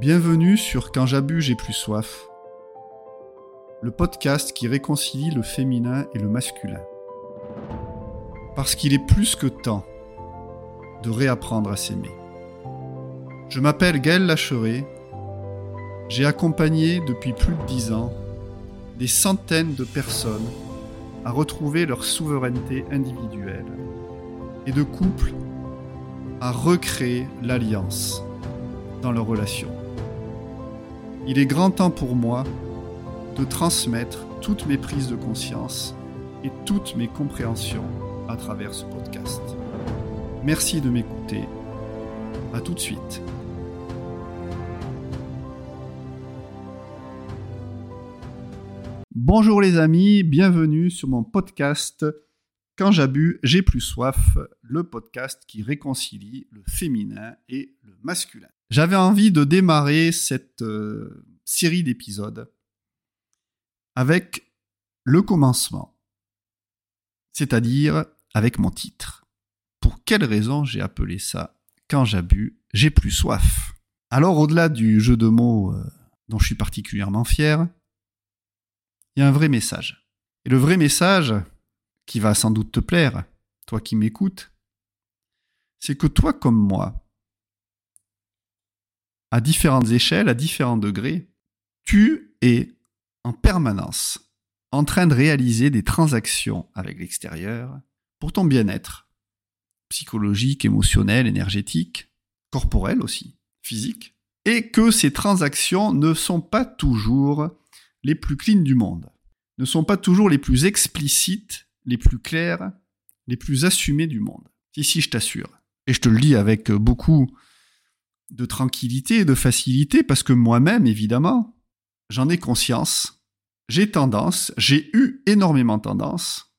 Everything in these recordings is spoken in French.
Bienvenue sur Quand j'abuse, j'ai plus soif. Le podcast qui réconcilie le féminin et le masculin. Parce qu'il est plus que temps de réapprendre à s'aimer. Je m'appelle Gaël Lacheret. J'ai accompagné depuis plus de dix ans des centaines de personnes à retrouver leur souveraineté individuelle et de couples à recréer l'alliance dans leurs relations. Il est grand temps pour moi de transmettre toutes mes prises de conscience et toutes mes compréhensions à travers ce podcast. Merci de m'écouter. À tout de suite. Bonjour les amis, bienvenue sur mon podcast Quand j'abuse, j'ai plus soif, le podcast qui réconcilie le féminin et le masculin. J'avais envie de démarrer cette euh, série d'épisodes avec le commencement, c'est-à-dire avec mon titre. Pour quelle raison j'ai appelé ça Quand j'abuse, j'ai plus soif. Alors au-delà du jeu de mots euh, dont je suis particulièrement fier, il y a un vrai message. Et le vrai message, qui va sans doute te plaire, toi qui m'écoutes, c'est que toi comme moi, à différentes échelles, à différents degrés, tu es en permanence en train de réaliser des transactions avec l'extérieur pour ton bien-être psychologique, émotionnel, énergétique, corporel aussi, physique, et que ces transactions ne sont pas toujours les plus clean du monde, ne sont pas toujours les plus explicites, les plus claires, les plus assumées du monde. Si, si, je t'assure. Et je te le dis avec beaucoup de tranquillité et de facilité parce que moi-même, évidemment, j'en ai conscience. J'ai tendance, j'ai eu énormément tendance,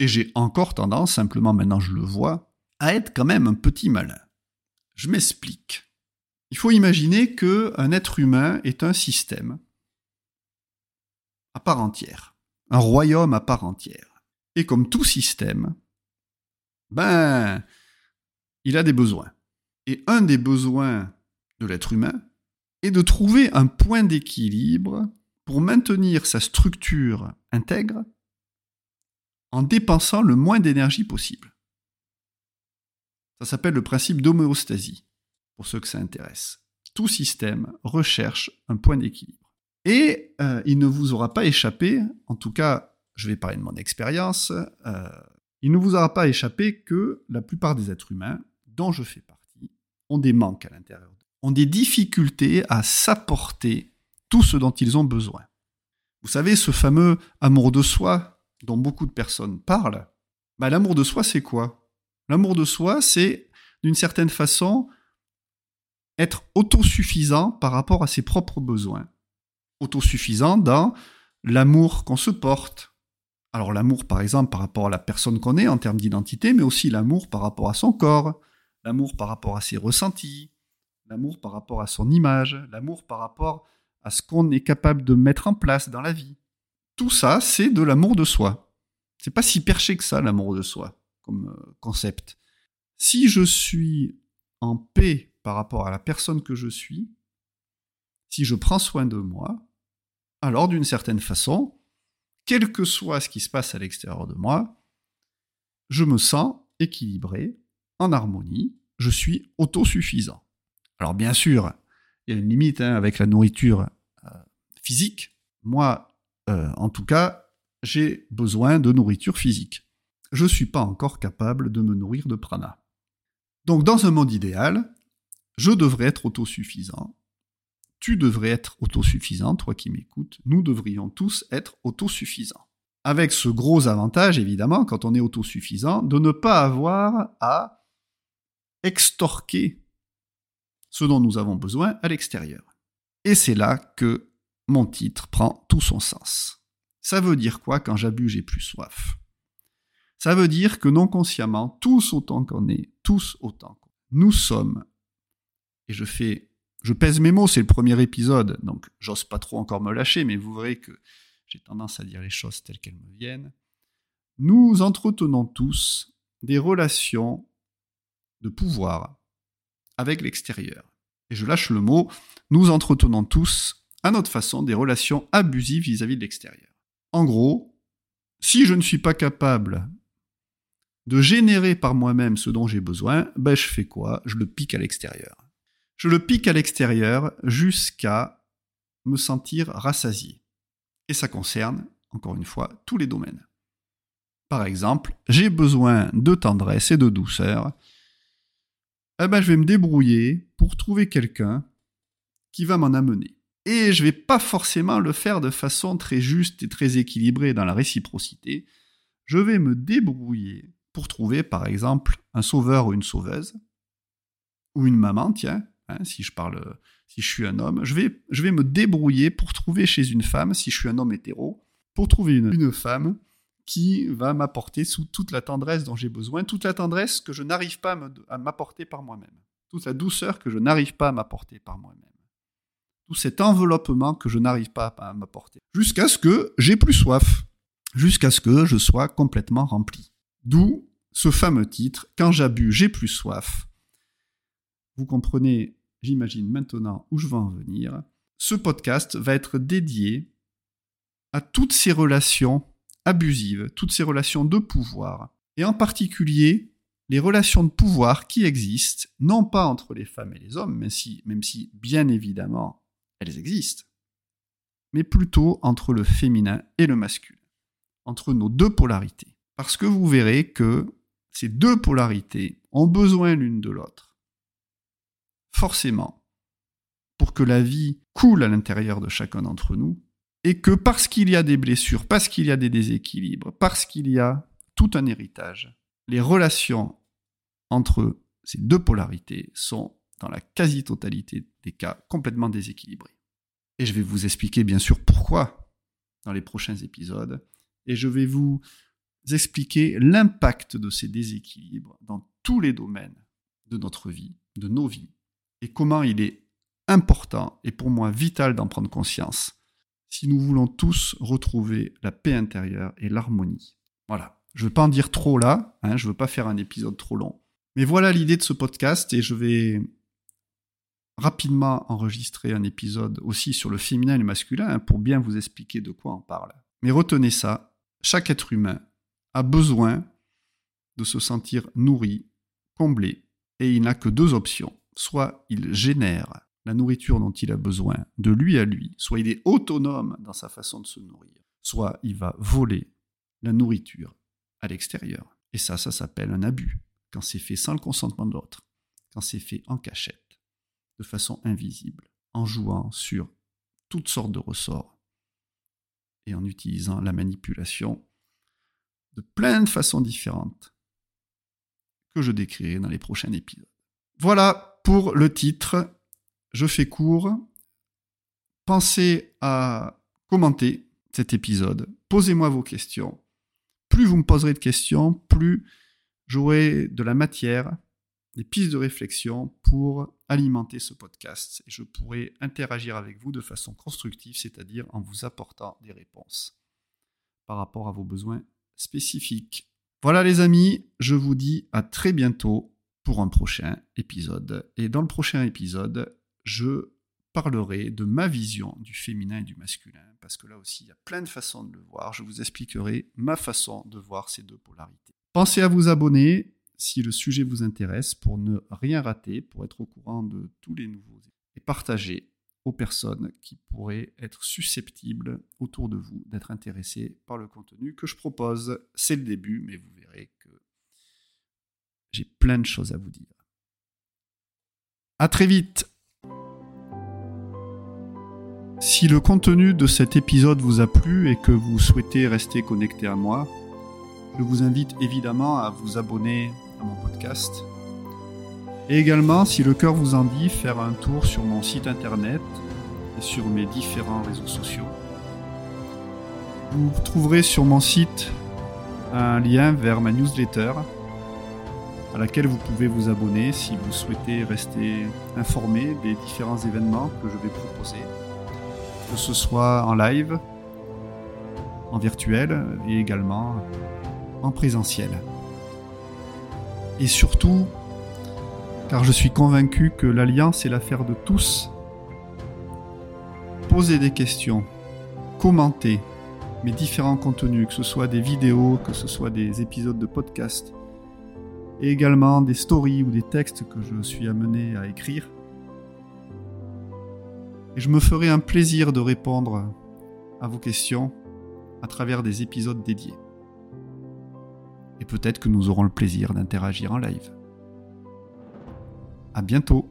et j'ai encore tendance, simplement maintenant je le vois, à être quand même un petit malin. Je m'explique. Il faut imaginer que un être humain est un système à part entière, un royaume à part entière. Et comme tout système, ben, il a des besoins. Et un des besoins de l'être humain est de trouver un point d'équilibre pour maintenir sa structure intègre en dépensant le moins d'énergie possible. Ça s'appelle le principe d'homéostasie, pour ceux que ça intéresse. Tout système recherche un point d'équilibre. Et euh, il ne vous aura pas échappé, en tout cas, je vais parler de mon expérience, euh, il ne vous aura pas échappé que la plupart des êtres humains, dont je fais partie, ont des manques à l'intérieur ont des difficultés à s'apporter tout ce dont ils ont besoin. Vous savez, ce fameux amour de soi dont beaucoup de personnes parlent, bah, l'amour de soi, c'est quoi? L'amour de soi, c'est d'une certaine façon être autosuffisant par rapport à ses propres besoins. Autosuffisant dans l'amour qu'on se porte. Alors l'amour, par exemple, par rapport à la personne qu'on est en termes d'identité, mais aussi l'amour par rapport à son corps, l'amour par rapport à ses ressentis, l'amour par rapport à son image, l'amour par rapport à ce qu'on est capable de mettre en place dans la vie. Tout ça, c'est de l'amour de soi. C'est pas si perché que ça, l'amour de soi, comme euh, concept. Si je suis en paix par rapport à la personne que je suis, si je prends soin de moi, alors d'une certaine façon, quel que soit ce qui se passe à l'extérieur de moi, je me sens équilibré, en harmonie, je suis autosuffisant. Alors bien sûr, il y a une limite hein, avec la nourriture euh, physique. Moi, euh, en tout cas, j'ai besoin de nourriture physique. Je ne suis pas encore capable de me nourrir de prana. Donc dans un monde idéal, je devrais être autosuffisant. Tu devrais être autosuffisant, toi qui m'écoutes. Nous devrions tous être autosuffisants. Avec ce gros avantage, évidemment, quand on est autosuffisant, de ne pas avoir à extorquer ce dont nous avons besoin à l'extérieur. Et c'est là que mon titre prend tout son sens. Ça veut dire quoi quand j'abuse, j'ai plus soif? Ça veut dire que non consciemment, tous autant qu'on est, tous autant qu'on nous sommes, et je fais, je pèse mes mots, c'est le premier épisode, donc j'ose pas trop encore me lâcher, mais vous verrez que j'ai tendance à dire les choses telles qu'elles me viennent. Nous entretenons tous des relations de pouvoir avec l'extérieur. et je lâche le mot, nous entretenons tous, à notre façon, des relations abusives vis-à-vis de l'extérieur. En gros, si je ne suis pas capable de générer par moi-même ce dont j'ai besoin, ben je fais quoi? Je le pique à l'extérieur. Je le pique à l'extérieur jusqu'à me sentir rassasié. Et ça concerne, encore une fois, tous les domaines. Par exemple, j'ai besoin de tendresse et de douceur. Eh ben, je vais me débrouiller pour trouver quelqu'un qui va m'en amener. Et je vais pas forcément le faire de façon très juste et très équilibrée dans la réciprocité. Je vais me débrouiller pour trouver, par exemple, un sauveur ou une sauveuse, ou une maman, tiens, hein, si je parle, si je suis un homme, je vais, me débrouiller pour trouver chez une femme, si je suis un homme hétéro, pour trouver une femme qui va m'apporter sous toute la tendresse dont j'ai besoin, toute la tendresse que je n'arrive pas à m'apporter par moi-même, toute la douceur que je n'arrive pas à m'apporter par moi-même tout cet enveloppement que je n'arrive pas à m'apporter. Jusqu'à ce que j'ai plus soif. Jusqu'à ce que je sois complètement rempli. D'où ce fameux titre, Quand j'abuse, j'ai plus soif. Vous comprenez, j'imagine maintenant où je vais en venir. Ce podcast va être dédié à toutes ces relations abusives, toutes ces relations de pouvoir, et en particulier les relations de pouvoir qui existent, non pas entre les femmes et les hommes, même si, même si bien évidemment elles existent, mais plutôt entre le féminin et le masculin, entre nos deux polarités. Parce que vous verrez que ces deux polarités ont besoin l'une de l'autre. Forcément, pour que la vie coule à l'intérieur de chacun d'entre nous, et que parce qu'il y a des blessures, parce qu'il y a des déséquilibres, parce qu'il y a tout un héritage, les relations entre ces deux polarités sont dans la quasi-totalité des cas complètement déséquilibrés. Et je vais vous expliquer bien sûr pourquoi dans les prochains épisodes. Et je vais vous expliquer l'impact de ces déséquilibres dans tous les domaines de notre vie, de nos vies, et comment il est important et pour moi vital d'en prendre conscience si nous voulons tous retrouver la paix intérieure et l'harmonie. Voilà, je ne veux pas en dire trop là, hein, je ne veux pas faire un épisode trop long. Mais voilà l'idée de ce podcast et je vais rapidement enregistrer un épisode aussi sur le féminin et le masculin hein, pour bien vous expliquer de quoi on parle. Mais retenez ça, chaque être humain a besoin de se sentir nourri, comblé, et il n'a que deux options. Soit il génère la nourriture dont il a besoin de lui à lui, soit il est autonome dans sa façon de se nourrir, soit il va voler la nourriture à l'extérieur. Et ça, ça s'appelle un abus, quand c'est fait sans le consentement de l'autre, quand c'est fait en cachette de façon invisible, en jouant sur toutes sortes de ressorts et en utilisant la manipulation de plein de façons différentes que je décrirai dans les prochains épisodes. Voilà pour le titre. Je fais court. Pensez à commenter cet épisode. Posez-moi vos questions. Plus vous me poserez de questions, plus j'aurai de la matière des pistes de réflexion pour alimenter ce podcast. Et je pourrai interagir avec vous de façon constructive, c'est-à-dire en vous apportant des réponses par rapport à vos besoins spécifiques. Voilà les amis, je vous dis à très bientôt pour un prochain épisode. Et dans le prochain épisode, je parlerai de ma vision du féminin et du masculin, parce que là aussi, il y a plein de façons de le voir. Je vous expliquerai ma façon de voir ces deux polarités. Pensez à vous abonner si le sujet vous intéresse pour ne rien rater, pour être au courant de tous les nouveaux et partager aux personnes qui pourraient être susceptibles autour de vous d'être intéressées par le contenu que je propose. C'est le début, mais vous verrez que j'ai plein de choses à vous dire. À très vite. Si le contenu de cet épisode vous a plu et que vous souhaitez rester connecté à moi, je vous invite évidemment à vous abonner mon podcast. Et également, si le cœur vous en dit, faire un tour sur mon site internet et sur mes différents réseaux sociaux. Vous trouverez sur mon site un lien vers ma newsletter à laquelle vous pouvez vous abonner si vous souhaitez rester informé des différents événements que je vais proposer, que ce soit en live, en virtuel et également en présentiel. Et surtout, car je suis convaincu que l'Alliance est l'affaire de tous. Posez des questions, commentez mes différents contenus, que ce soit des vidéos, que ce soit des épisodes de podcast, et également des stories ou des textes que je suis amené à écrire. Et je me ferai un plaisir de répondre à vos questions à travers des épisodes dédiés. Et peut-être que nous aurons le plaisir d'interagir en live. À bientôt